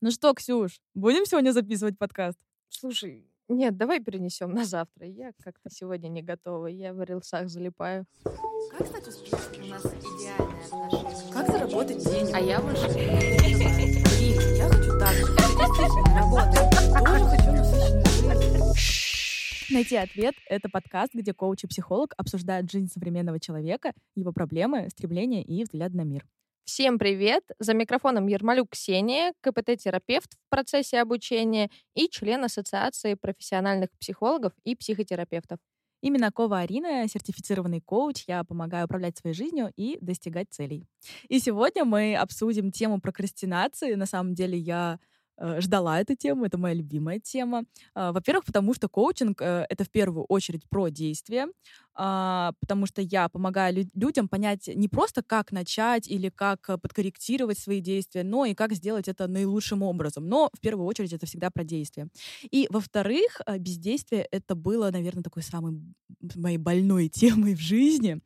Ну что, Ксюш, будем сегодня записывать подкаст? Слушай, нет, давай перенесем на завтра. Я как-то сегодня не готова. Я в рилсах залипаю. Как стать успешным? У нас идеальные отношения. Как заработать денег? А я больше... Блин, я хочу так же. Работает. Тоже хочу насыщенную жизнь. Найти ответ — это подкаст, где коуч и психолог обсуждают жизнь современного человека, его проблемы, стремления и взгляд на мир. Всем привет! За микрофоном Ермолюк Ксения, КПТ-терапевт в процессе обучения и член Ассоциации профессиональных психологов и психотерапевтов. Именно Кова Арина, сертифицированный коуч, я помогаю управлять своей жизнью и достигать целей. И сегодня мы обсудим тему прокрастинации. На самом деле я ждала эту тему, это моя любимая тема. А, Во-первых, потому что коучинг э, — это в первую очередь про действие, а, потому что я помогаю лю- людям понять не просто, как начать или как э, подкорректировать свои действия, но и как сделать это наилучшим образом. Но в первую очередь это всегда про действие. И, во-вторых, э, бездействие — это было, наверное, такой самой моей больной темой в жизни.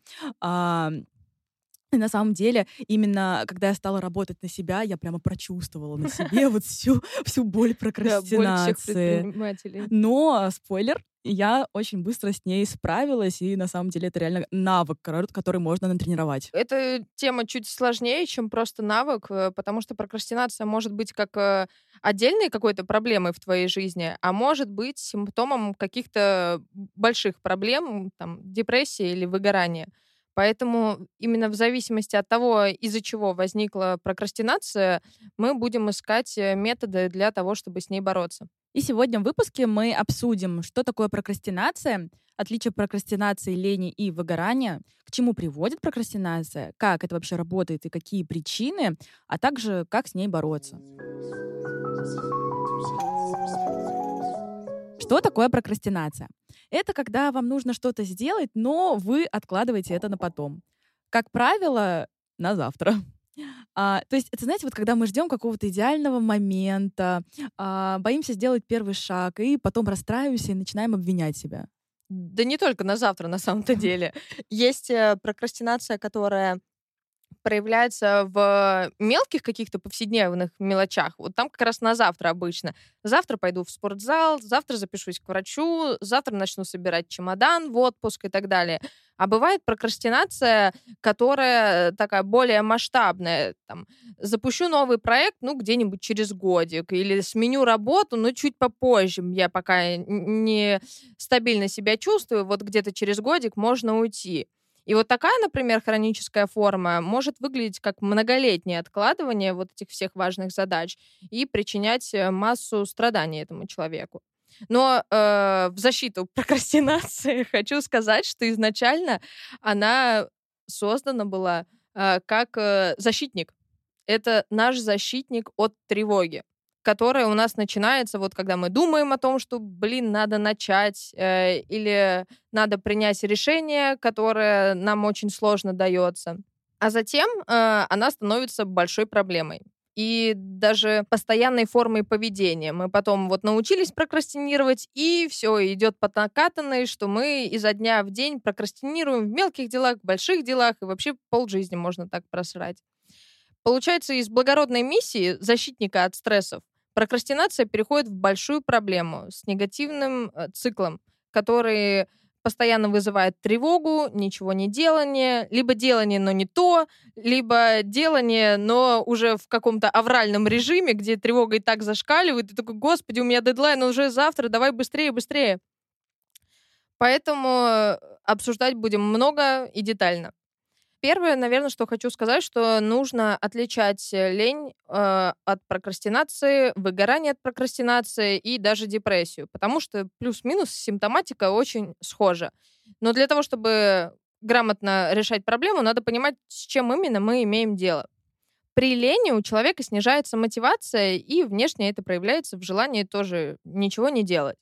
И на самом деле, именно когда я стала работать на себя, я прямо прочувствовала на себе вот всю, всю боль Да, прокрастинации. предпринимателей. Но, спойлер, я очень быстро с ней справилась, и на самом деле это реально навык, который можно натренировать. Эта тема чуть сложнее, чем просто навык, э, потому что прокрастинация может быть как э, отдельной какой-то проблемой в твоей жизни, а может быть симптомом каких-то больших проблем, там, депрессии или выгорания. Поэтому именно в зависимости от того, из-за чего возникла прокрастинация, мы будем искать э, методы для того, чтобы с ней бороться. И сегодня в выпуске мы обсудим, что такое прокрастинация, отличие прокрастинации, лени и выгорания, к чему приводит прокрастинация, как это вообще работает и какие причины, а также как с ней бороться. Что такое прокрастинация? Это когда вам нужно что-то сделать, но вы откладываете это на потом. Как правило, на завтра. А, то есть, это, знаете, вот когда мы ждем какого-то идеального момента, а, боимся сделать первый шаг, и потом расстраиваемся и начинаем обвинять себя. Да не только на завтра, на самом-то деле. Есть э, прокрастинация, которая проявляется в мелких каких-то повседневных мелочах. Вот там как раз на завтра обычно. Завтра пойду в спортзал, завтра запишусь к врачу, завтра начну собирать чемодан в отпуск и так далее. А бывает прокрастинация, которая такая более масштабная. Там, запущу новый проект, ну, где-нибудь через годик. Или сменю работу, но чуть попозже. Я пока не стабильно себя чувствую, вот где-то через годик можно уйти. И вот такая, например, хроническая форма может выглядеть как многолетнее откладывание вот этих всех важных задач и причинять э, массу страданий этому человеку. Но э, в защиту прокрастинации хочу сказать, что изначально она создана была э, как э, защитник. Это наш защитник от тревоги которая у нас начинается, вот когда мы думаем о том, что, блин, надо начать, э, или надо принять решение, которое нам очень сложно дается. А затем э, она становится большой проблемой и даже постоянной формой поведения. Мы потом вот научились прокрастинировать, и все, идет по накатанной, что мы изо дня в день прокрастинируем в мелких делах, в больших делах, и вообще полжизни можно так просрать. Получается, из благородной миссии защитника от стрессов прокрастинация переходит в большую проблему с негативным э, циклом, который постоянно вызывает тревогу, ничего не делание, либо делание, но не то, либо делание, но уже в каком-то авральном режиме, где тревога и так зашкаливает, и такой, господи, у меня дедлайн уже завтра, давай быстрее, быстрее. Поэтому э, обсуждать будем много и детально. Первое, наверное, что хочу сказать, что нужно отличать э, лень э, от прокрастинации, выгорание от прокрастинации и даже депрессию, потому что плюс-минус симптоматика очень схожа. Но для того, чтобы грамотно решать проблему, надо понимать, с чем именно мы имеем дело. При лени у человека снижается мотивация, и внешне это проявляется в желании тоже ничего не делать.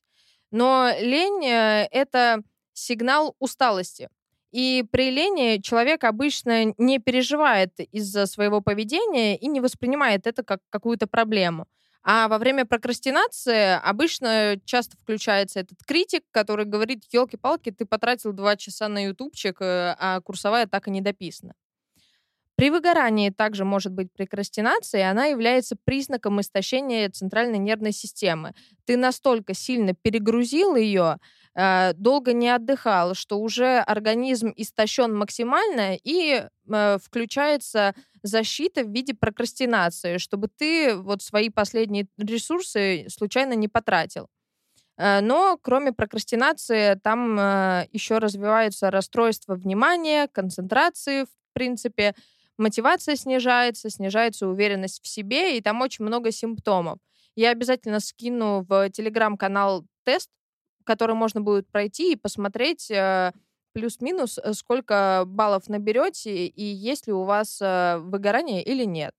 Но лень э, — это сигнал усталости. И при лени человек обычно не переживает из-за своего поведения и не воспринимает это как какую-то проблему. А во время прокрастинации обычно часто включается этот критик, который говорит, елки-палки, ты потратил два часа на ютубчик, э, а курсовая так и не дописана. При выгорании также может быть прокрастинация, и она является признаком истощения центральной нервной системы. Ты настолько сильно перегрузил ее, э, долго не отдыхал, что уже организм истощен максимально, и э, включается защита в виде прокрастинации, чтобы ты вот свои последние ресурсы случайно не потратил. Э, но кроме прокрастинации там еще развиваются расстройства внимания, концентрации, в принципе, мотивация снижается, снижается уверенность в себе, и там очень много симптомов. Я обязательно скину в телеграм-канал тест, который можно будет пройти и посмотреть э, плюс-минус, сколько баллов наберете и есть ли у вас выгорание или нет.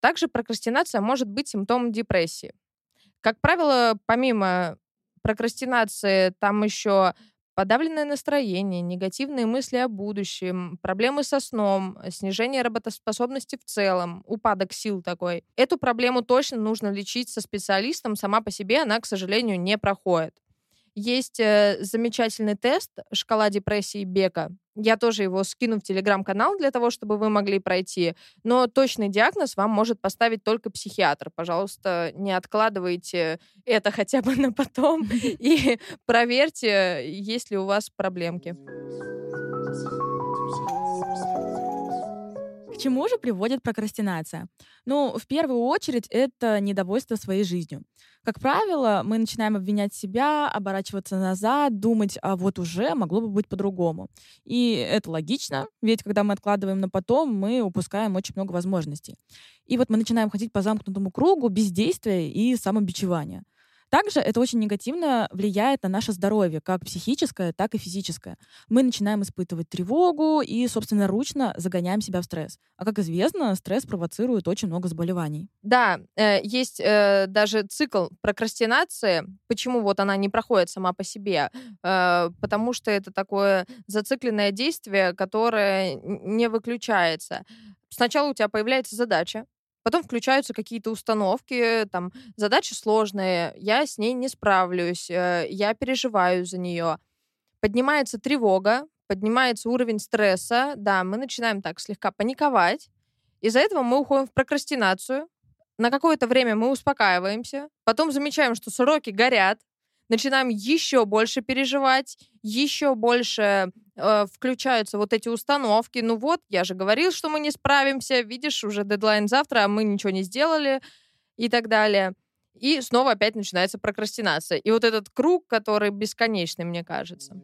Также прокрастинация может быть симптомом депрессии. Как правило, помимо прокрастинации там еще подавленное настроение, негативные мысли о будущем, проблемы со сном, снижение работоспособности в целом, упадок сил такой. Эту проблему точно нужно лечить со специалистом, сама по себе она, к сожалению, не проходит. Есть э, замечательный тест «Шкала депрессии Бека». Я тоже его скину в телеграм-канал для того, чтобы вы могли пройти. Но точный диагноз вам может поставить только психиатр. Пожалуйста, не откладывайте это хотя бы на потом и проверьте, есть ли у вас проблемки. К чему же приводит прокрастинация? Ну, в первую очередь, это недовольство своей жизнью. Как правило, мы начинаем обвинять себя, оборачиваться назад, думать, а вот уже могло бы быть по-другому. И это логично, ведь когда мы откладываем на потом, мы упускаем очень много возможностей. И вот мы начинаем ходить по замкнутому кругу бездействия и самобичевания. Также это очень негативно влияет на наше здоровье, как психическое, так и физическое. Мы начинаем испытывать тревогу и, собственно, ручно загоняем себя в стресс. А как известно, стресс провоцирует очень много заболеваний. Да, э, есть э, даже цикл прокрастинации. Почему вот она не проходит сама по себе? Э, потому что это такое зацикленное действие, которое не выключается. Сначала у тебя появляется задача, Потом включаются какие-то установки, там, задача сложная, я с ней не справлюсь, э, я переживаю за нее. Поднимается тревога, поднимается уровень стресса, да, мы начинаем так слегка паниковать. Из-за этого мы уходим в прокрастинацию. На какое-то время мы успокаиваемся, потом замечаем, что сроки горят, начинаем еще больше переживать, еще больше э, включаются вот эти установки. Ну вот, я же говорил, что мы не справимся, видишь, уже дедлайн завтра, а мы ничего не сделали и так далее. И снова опять начинается прокрастинация. И вот этот круг, который бесконечный, мне кажется.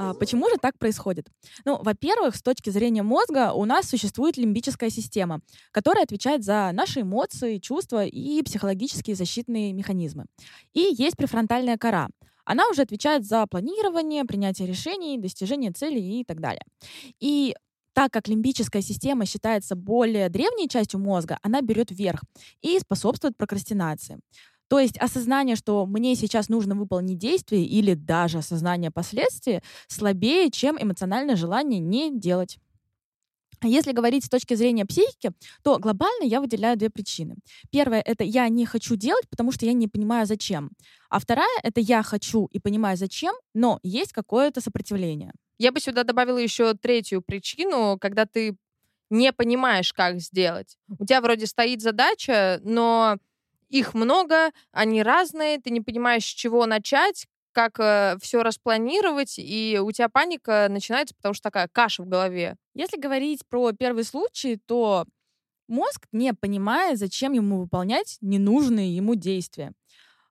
А, почему же так происходит? Ну, во-первых, с точки зрения мозга у нас существует лимбическая система, которая отвечает за наши эмоции, чувства и психологические защитные механизмы. И есть префронтальная кора. Она уже отвечает за планирование, принятие решений, достижение целей и так далее. И так как лимбическая система считается более древней частью мозга, она берет вверх и способствует прокрастинации. То есть осознание, что мне сейчас нужно выполнить действие или даже осознание последствий слабее, чем эмоциональное желание не делать. Если говорить с точки зрения психики, то глобально я выделяю две причины. Первая — это я не хочу делать, потому что я не понимаю, зачем. А вторая — это я хочу и понимаю, зачем, но есть какое-то сопротивление. Я бы сюда добавила еще третью причину, когда ты не понимаешь, как сделать. У тебя вроде стоит задача, но их много, они разные, ты не понимаешь, с чего начать, как э, все распланировать, и у тебя паника начинается, потому что такая каша в голове. Если говорить про первый случай, то мозг не понимает, зачем ему выполнять ненужные ему действия.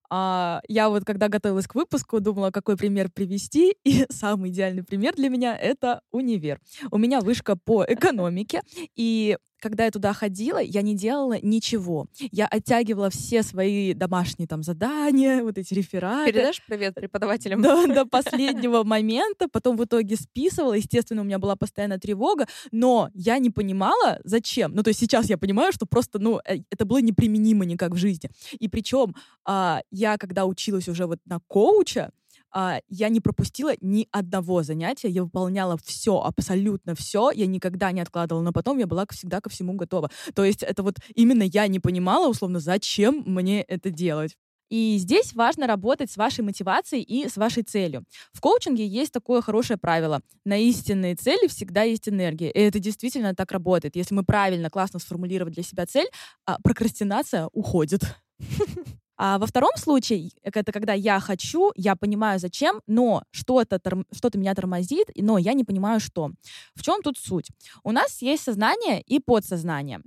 А, я вот, когда готовилась к выпуску, думала, какой пример привести, и самый идеальный пример для меня — это универ. У меня вышка по экономике, и когда я туда ходила, я не делала ничего. Я оттягивала все свои домашние там задания, вот эти рефераты. Передашь привет преподавателям? До, до последнего момента. Потом в итоге списывала. Естественно, у меня была постоянная тревога, но я не понимала, зачем. Ну, то есть сейчас я понимаю, что просто, ну, э, это было неприменимо никак в жизни. И причем а, я, когда училась уже вот на коуча, я не пропустила ни одного занятия, я выполняла все, абсолютно все, я никогда не откладывала, но потом я была всегда ко всему готова. То есть это вот именно я не понимала, условно, зачем мне это делать. И здесь важно работать с вашей мотивацией и с вашей целью. В коучинге есть такое хорошее правило. На истинные цели всегда есть энергия. И это действительно так работает. Если мы правильно, классно сформулировать для себя цель, а прокрастинация уходит. А во втором случае, это когда я хочу, я понимаю зачем, но что-то что меня тормозит, но я не понимаю что. В чем тут суть? У нас есть сознание и подсознание.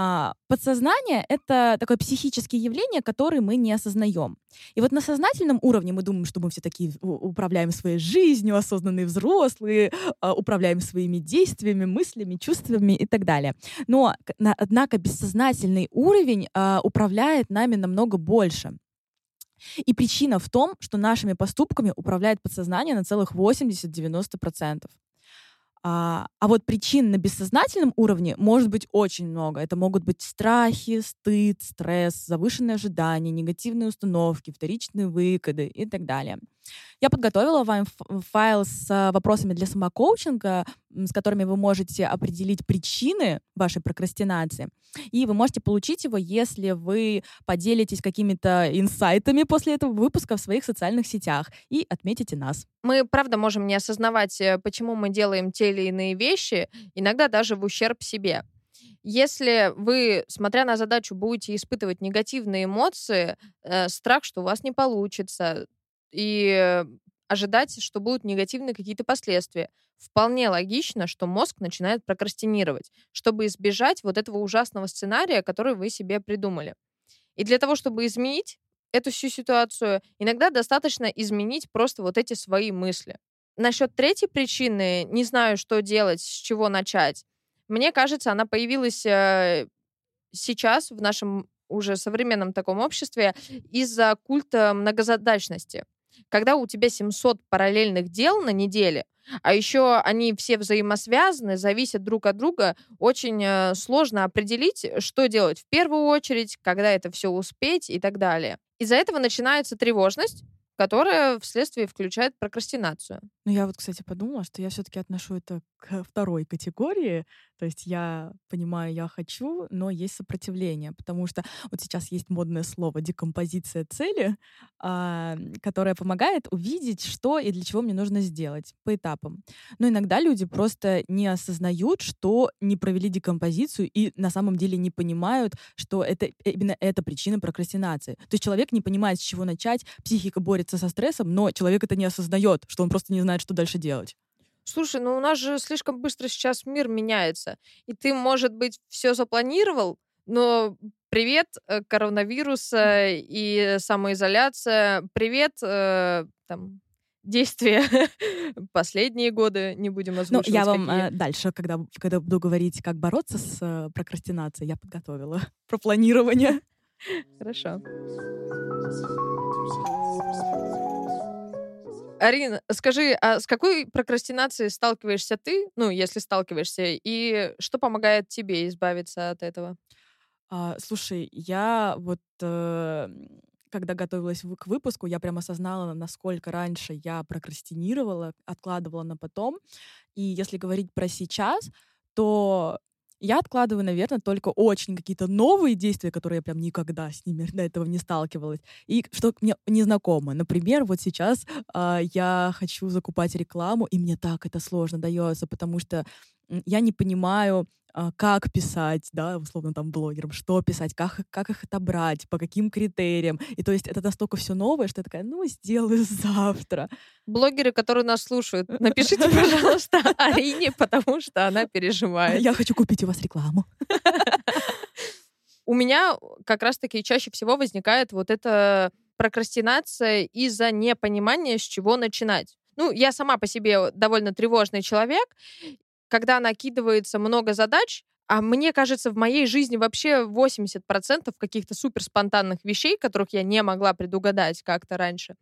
А, подсознание — это такое психическое явление, которое мы не осознаем. И вот на сознательном уровне мы думаем, что мы все такие управляем своей жизнью, осознанные взрослые, а, управляем своими действиями, мыслями, чувствами и так далее. Но, однако, бессознательный уровень а, управляет нами намного больше. И причина в том, что нашими поступками управляет подсознание на целых 80-90%. А, а вот причин на бессознательном уровне может быть очень много. Это могут быть страхи, стыд, стресс, завышенные ожидания, негативные установки, вторичные выходы и так далее. Я подготовила вам файл с а, вопросами для самокоучинга, с которыми вы можете определить причины вашей прокрастинации. И вы можете получить его, если вы поделитесь какими-то инсайтами после этого выпуска в своих социальных сетях и отметите нас. Мы, правда, можем не осознавать, э, почему мы делаем те или иные вещи, иногда даже в ущерб себе. Если вы, смотря на задачу, будете испытывать негативные эмоции, э, страх, что у вас не получится, и ожидать, что будут негативные какие-то последствия. Вполне логично, что мозг начинает прокрастинировать, чтобы избежать вот этого ужасного сценария, который вы себе придумали. И для того, чтобы изменить эту всю ситуацию, иногда достаточно изменить просто вот эти свои мысли. Насчет третьей причины, не знаю, что делать, с чего начать. Мне кажется, она появилась э, сейчас в нашем уже современном таком обществе из-за культа многозадачности когда у тебя 700 параллельных дел на неделе, а еще они все взаимосвязаны, зависят друг от друга, очень э, сложно определить, что делать в первую очередь, когда это все успеть и так далее. Из-за этого начинается тревожность, которая вследствие включает прокрастинацию. Ну, я вот, кстати, подумала, что я все-таки отношу это к второй категории, то есть я понимаю, я хочу, но есть сопротивление, потому что вот сейчас есть модное слово декомпозиция цели, а, которая помогает увидеть, что и для чего мне нужно сделать по этапам. Но иногда люди просто не осознают, что не провели декомпозицию и на самом деле не понимают, что это именно эта причина прокрастинации. То есть человек не понимает, с чего начать, психика борется со стрессом, но человек это не осознает, что он просто не знает, что дальше делать. Слушай, ну у нас же слишком быстро сейчас мир меняется. И ты, может быть, все запланировал, но привет, э, коронавирус и самоизоляция, привет, э, там, действия последние годы, не будем озвучивать. Ну, я вам э, дальше, когда, когда буду говорить, как бороться с э, прокрастинацией, я подготовила про планирование. Хорошо. Арина, скажи, а с какой прокрастинацией сталкиваешься ты, ну, если сталкиваешься, и что помогает тебе избавиться от этого? А, слушай, я вот э, когда готовилась к выпуску, я прям осознала, насколько раньше я прокрастинировала, откладывала на потом. И если говорить про сейчас, то я откладываю, наверное, только очень какие-то новые действия, которые я прям никогда с ними до этого не сталкивалась, и что мне незнакомо. Например, вот сейчас э, я хочу закупать рекламу, и мне так это сложно дается, потому что я не понимаю, а, как писать, да, условно там блогерам, что писать, как, как их отобрать, по каким критериям. И то есть это настолько все новое, что я такая, ну, сделаю завтра. Блогеры, которые нас слушают, напишите, пожалуйста, Арине, потому что она переживает. Я хочу купить у вас рекламу. У меня как раз-таки чаще всего возникает вот эта прокрастинация из-за непонимания, с чего начинать. Ну, я сама по себе довольно тревожный человек, когда накидывается много задач, а мне кажется, в моей жизни вообще 80% каких-то супер спонтанных вещей, которых я не могла предугадать как-то раньше.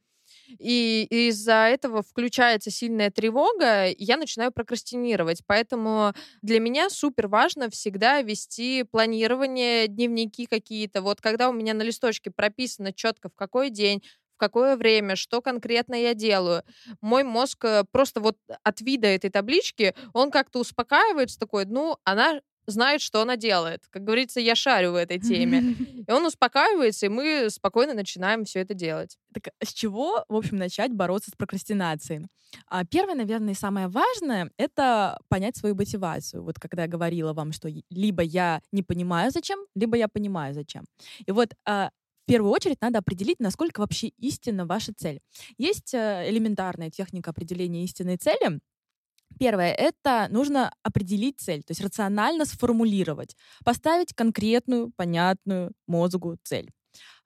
И из-за этого включается сильная тревога, и я начинаю прокрастинировать. Поэтому для меня супер важно всегда вести планирование, дневники какие-то. Вот когда у меня на листочке прописано четко, в какой день, в какое время, что конкретно я делаю. Мой мозг э, просто вот от вида этой таблички, он как-то успокаивается такой, ну, она знает, что она делает. Как говорится, я шарю в этой теме. И он успокаивается, и мы спокойно начинаем все это делать. Так с чего, в общем, начать бороться с прокрастинацией? А, Первое, наверное, и самое важное — это понять свою мотивацию. Вот когда я говорила вам, что либо я не понимаю, зачем, либо я понимаю, зачем. И вот а, в первую очередь надо определить, насколько вообще истинна ваша цель. Есть э, элементарная техника определения истинной цели. Первое — это нужно определить цель, то есть рационально сформулировать, поставить конкретную, понятную мозгу цель.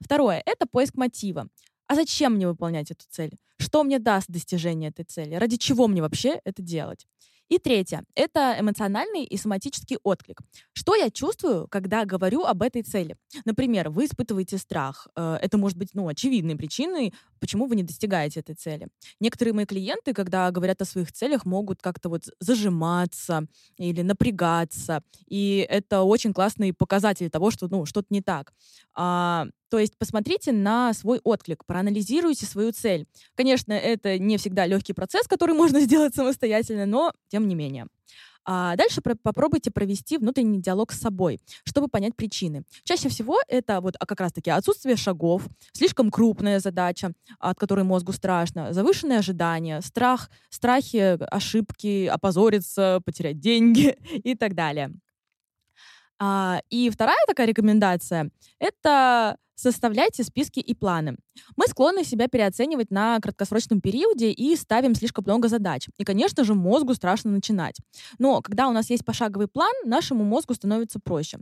Второе — это поиск мотива. А зачем мне выполнять эту цель? Что мне даст достижение этой цели? Ради чего мне вообще это делать? И третье — это эмоциональный и соматический отклик. Что я чувствую, когда говорю об этой цели? Например, вы испытываете страх. Э, Это может быть ну, очевидной причиной, почему вы не достигаете этой цели. Некоторые мои клиенты, когда говорят о своих целях, могут как-то вот зажиматься или напрягаться. И это очень классный показатель того, что ну, что-то не так. А, то есть посмотрите на свой отклик, проанализируйте свою цель. Конечно, это не всегда легкий процесс, который можно сделать самостоятельно, но тем не менее. А дальше про- попробуйте провести внутренний диалог с собой, чтобы понять причины. Чаще всего это вот а как раз-таки отсутствие шагов, слишком крупная задача, от которой мозгу страшно, завышенные ожидания, страх, страхи, ошибки, опозориться, потерять деньги и так далее. А, и вторая такая рекомендация — это составляйте списки и планы. Мы склонны себя переоценивать на краткосрочном периоде и ставим слишком много задач. И, конечно же, мозгу страшно начинать. Но когда у нас есть пошаговый план, нашему мозгу становится проще.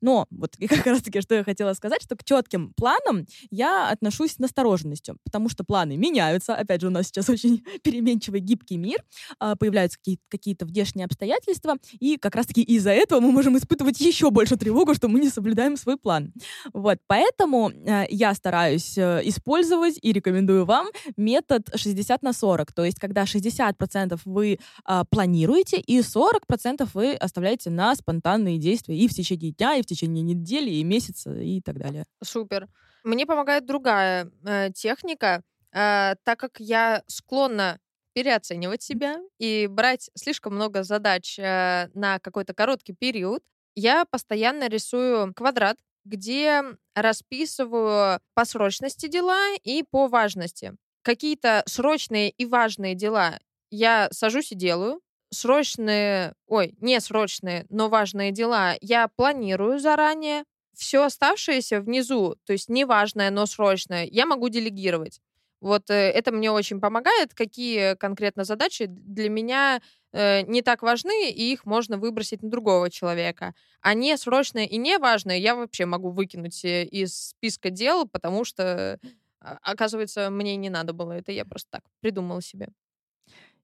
Но вот и как раз-таки, что я хотела сказать, что к четким планам я отношусь с настороженностью, потому что планы меняются. Опять же, у нас сейчас очень переменчивый, гибкий мир, а, появляются какие- какие-то внешние обстоятельства, и как раз-таки из-за этого мы можем испытывать еще больше тревогу, что мы не соблюдаем свой план. Вот, поэтому э, я стараюсь э, использовать и рекомендую вам метод 60 на 40, то есть когда 60% вы а, планируете, и 40% вы оставляете на спонтанные действия и в течение дня, и в течение недели, и месяца, и так далее. Супер. Мне помогает другая э, техника, э, так как я склонна переоценивать себя и брать слишком много задач э, на какой-то короткий период. Я постоянно рисую квадрат, где расписываю по срочности дела и по важности. Какие-то срочные и важные дела я сажусь и делаю. Срочные, ой, не срочные, но важные дела я планирую заранее. Все оставшееся внизу, то есть неважное, но срочное, я могу делегировать. Вот э, это мне очень помогает. Какие конкретно задачи для меня э, не так важны, и их можно выбросить на другого человека. А не срочное и не важное я вообще могу выкинуть э, из списка дел, потому что, оказывается, мне не надо было это. Я просто так придумала себе.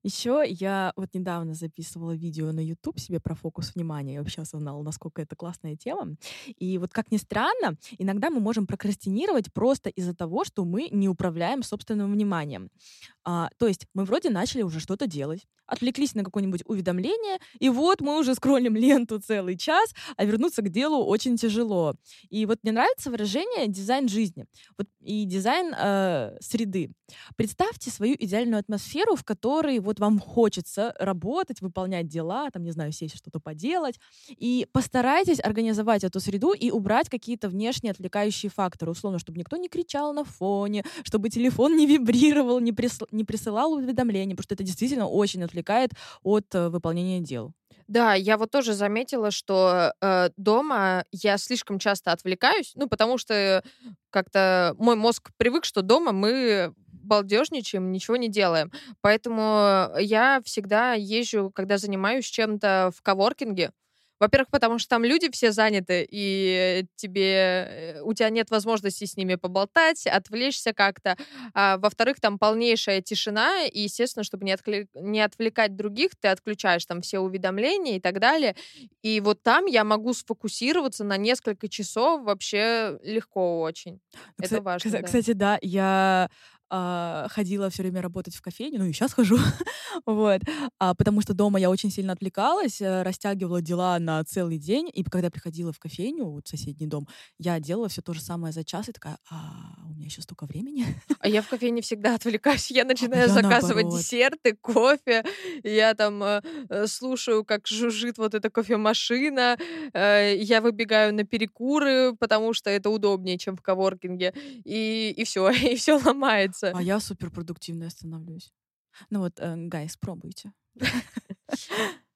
Еще я вот недавно записывала видео на YouTube себе про фокус внимания. Я вообще осознала, насколько это классная тема. И вот как ни странно, иногда мы можем прокрастинировать просто из-за того, что мы не управляем собственным вниманием. А, то есть мы вроде начали уже что-то делать, отвлеклись на какое-нибудь уведомление, и вот мы уже скроллим ленту целый час, а вернуться к делу очень тяжело. И вот мне нравится выражение дизайн жизни вот, и дизайн э, среды. Представьте свою идеальную атмосферу, в которой вот вам хочется работать, выполнять дела, там, не знаю, сесть что-то поделать, и постарайтесь организовать эту среду и убрать какие-то внешние отвлекающие факторы, условно, чтобы никто не кричал на фоне, чтобы телефон не вибрировал, не, присыл- не присылал уведомления, потому что это действительно очень отвлекает от э, выполнения дел. Да, я вот тоже заметила, что э, дома я слишком часто отвлекаюсь, ну, потому что как-то мой мозг привык, что дома мы балдежничаем, ничего не делаем. Поэтому я всегда езжу, когда занимаюсь чем-то в коворкинге. Во-первых, потому что там люди все заняты, и тебе э, у тебя нет возможности с ними поболтать, отвлечься как-то. А, во-вторых, там полнейшая тишина, и, естественно, чтобы не, откле- не отвлекать других, ты отключаешь там все уведомления и так далее. И вот там я могу сфокусироваться на несколько часов вообще легко очень. Это Кса- важно, кса- да. Кстати, да, я а, ходила все время работать в кофейню, ну и сейчас хожу, вот, а, потому что дома я очень сильно отвлекалась, э, растягивала дела на целый день, и когда приходила в кофейню, вот соседний дом, я делала все то же самое за час, и такая, а у меня еще столько времени. А я в кофейне всегда отвлекаюсь. Я начинаю я заказывать наоборот. десерты, кофе. Я там э, э, слушаю, как жужжит вот эта кофемашина. Э, я выбегаю на перекуры, потому что это удобнее, чем в коворкинге. И, и все, и все ломается. А я суперпродуктивная становлюсь. Ну вот, э, гайс, пробуйте.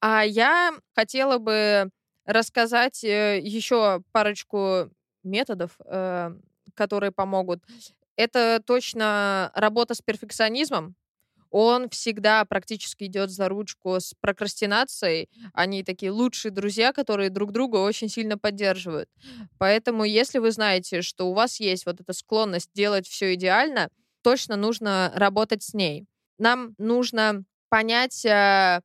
А я хотела бы рассказать еще парочку методов, э, которые помогут. Это точно работа с перфекционизмом. Он всегда практически идет за ручку с прокрастинацией. Они такие лучшие друзья, которые друг друга очень сильно поддерживают. Поэтому, если вы знаете, что у вас есть вот эта склонность делать все идеально, точно нужно работать с ней. Нам нужно понять, э,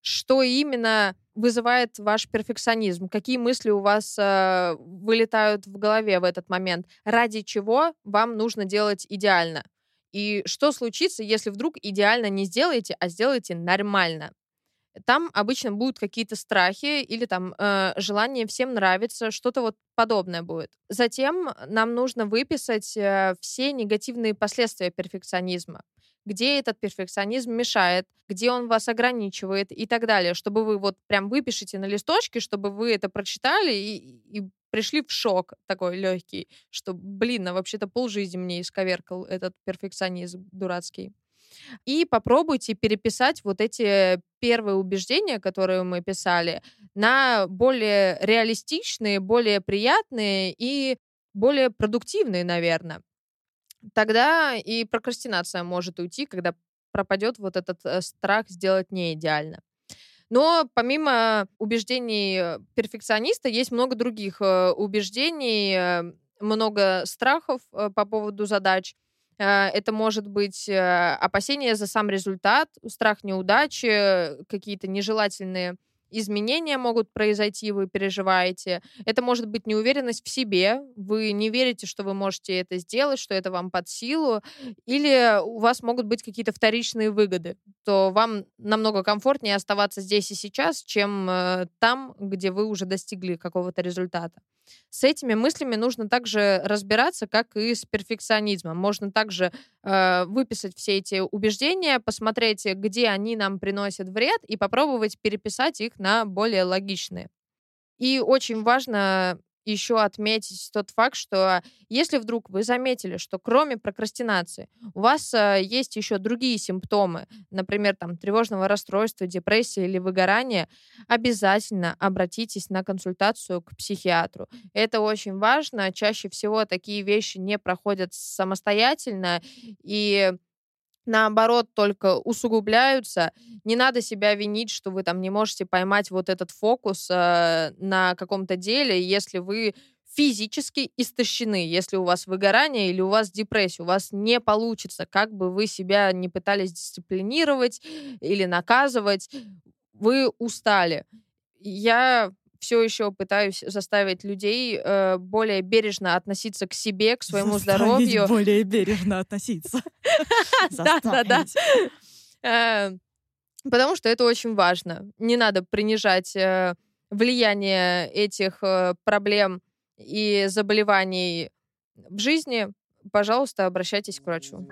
что именно вызывает ваш перфекционизм, какие мысли у вас э, вылетают в голове в этот момент, ради чего вам нужно делать идеально. И что случится, если вдруг идеально не сделаете, а сделаете нормально? Там обычно будут какие-то страхи или там э, желание всем нравиться, что-то вот подобное будет. Затем нам нужно выписать э, все негативные последствия перфекционизма где этот перфекционизм мешает, где он вас ограничивает и так далее, чтобы вы вот прям выпишите на листочке, чтобы вы это прочитали и, и пришли в шок такой легкий, что, блин, а вообще-то полжизни мне исковеркал этот перфекционизм дурацкий. И попробуйте переписать вот эти первые убеждения, которые мы писали, на более реалистичные, более приятные и более продуктивные, наверное тогда и прокрастинация может уйти, когда пропадет вот этот э, страх сделать не идеально. Но помимо убеждений э, перфекциониста есть много других э, убеждений, много страхов по поводу задач. Это может быть опасение за сам результат, страх неудачи, какие-то нежелательные изменения могут произойти, вы переживаете. Это может быть неуверенность в себе, вы не верите, что вы можете это сделать, что это вам под силу, или у вас могут быть какие-то вторичные выгоды, то вам намного комфортнее оставаться здесь и сейчас, чем э, там, где вы уже достигли какого-то результата. С этими мыслями нужно также разбираться, как и с перфекционизмом. Можно также э, выписать все эти убеждения, посмотреть, где они нам приносят вред, и попробовать переписать их на более логичные. И очень важно еще отметить тот факт, что если вдруг вы заметили, что кроме прокрастинации у вас э, есть еще другие симптомы, например, там тревожного расстройства, депрессии или выгорания, обязательно обратитесь на консультацию к психиатру. Это очень важно. Чаще всего такие вещи не проходят самостоятельно, и наоборот, только усугубляются. Не надо себя винить, что вы там не можете поймать вот этот фокус э, на каком-то деле, если вы физически истощены, если у вас выгорание или у вас депрессия, у вас не получится, как бы вы себя не пытались дисциплинировать или наказывать, вы устали. Я все еще пытаюсь заставить людей э, более бережно относиться к себе, к своему Заставить здоровью. более бережно относиться. Да, да, да. Э, Потому что это очень важно. Не надо принижать э, влияние этих э, проблем и заболеваний в жизни. Пожалуйста, обращайтесь к врачу.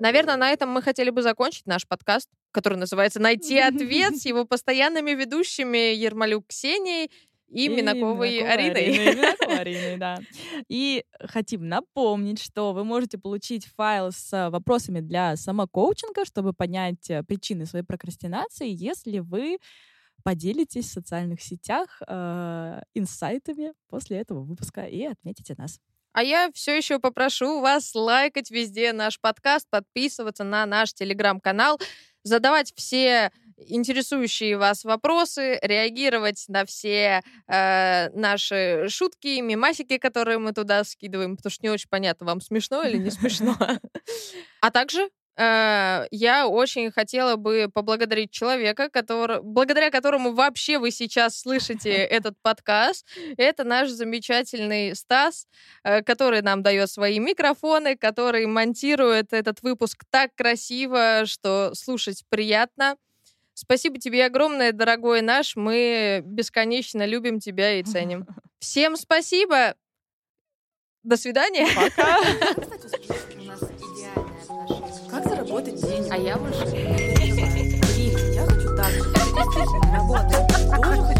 Наверное, на этом мы хотели бы закончить наш подкаст, который называется «Найти ответ» с его постоянными ведущими Ермолюк Ксенией и Минаковой Ариной. и Минаковой Ариной, да. И хотим напомнить, что вы можете получить файл с вопросами для самокоучинга, чтобы понять э, причины своей прокрастинации, если вы поделитесь в социальных сетях э, инсайтами после этого выпуска и отметите нас. А я все еще попрошу вас лайкать везде наш подкаст, подписываться на наш телеграм-канал, задавать все интересующие вас вопросы, реагировать на все э, наши шутки, мемасики, которые мы туда скидываем, потому что не очень понятно, вам смешно или не смешно. А также я очень хотела бы поблагодарить человека, который, благодаря которому вообще вы сейчас слышите этот подкаст. Это наш замечательный Стас, э, который нам дает свои микрофоны, который монтирует этот выпуск так красиво, что слушать приятно. Спасибо тебе огромное, дорогой наш. Мы бесконечно любим тебя и ценим. Всем спасибо. До свидания. Пока. работать день. А я больше. Я хочу так же. Я тоже хочу